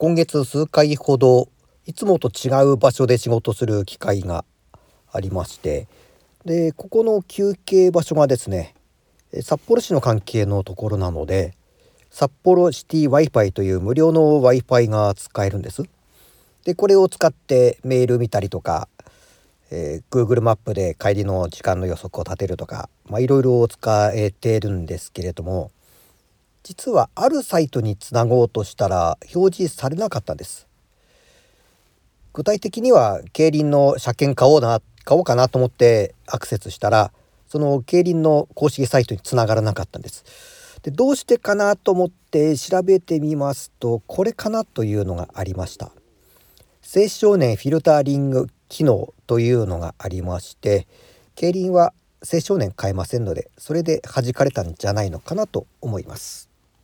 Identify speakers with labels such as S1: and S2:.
S1: 今月数回ほどいつもと違う場所で仕事する機会がありましてでここの休憩場所がですね札幌市の関係のところなので札幌シティ Wi-Fi という無料の Wi-Fi が使えるんです。でこれを使ってメール見たりとか、えー、Google マップで帰りの時間の予測を立てるとかいろいろ使えてるんですけれども実はあるサイトにつなごうとしたら表示されなかったんです。具体的には競輪の車検買おうな買おうかなと思ってアクセスしたらその競輪の公式サイトにつながらなかったんです。でどうしてかなと思って調べてみますとこれかなというのがありました。青少年フィルターリング機能というのがありまして競輪は青少年買えませんのでそれで弾かれたんじゃないのかなと思います。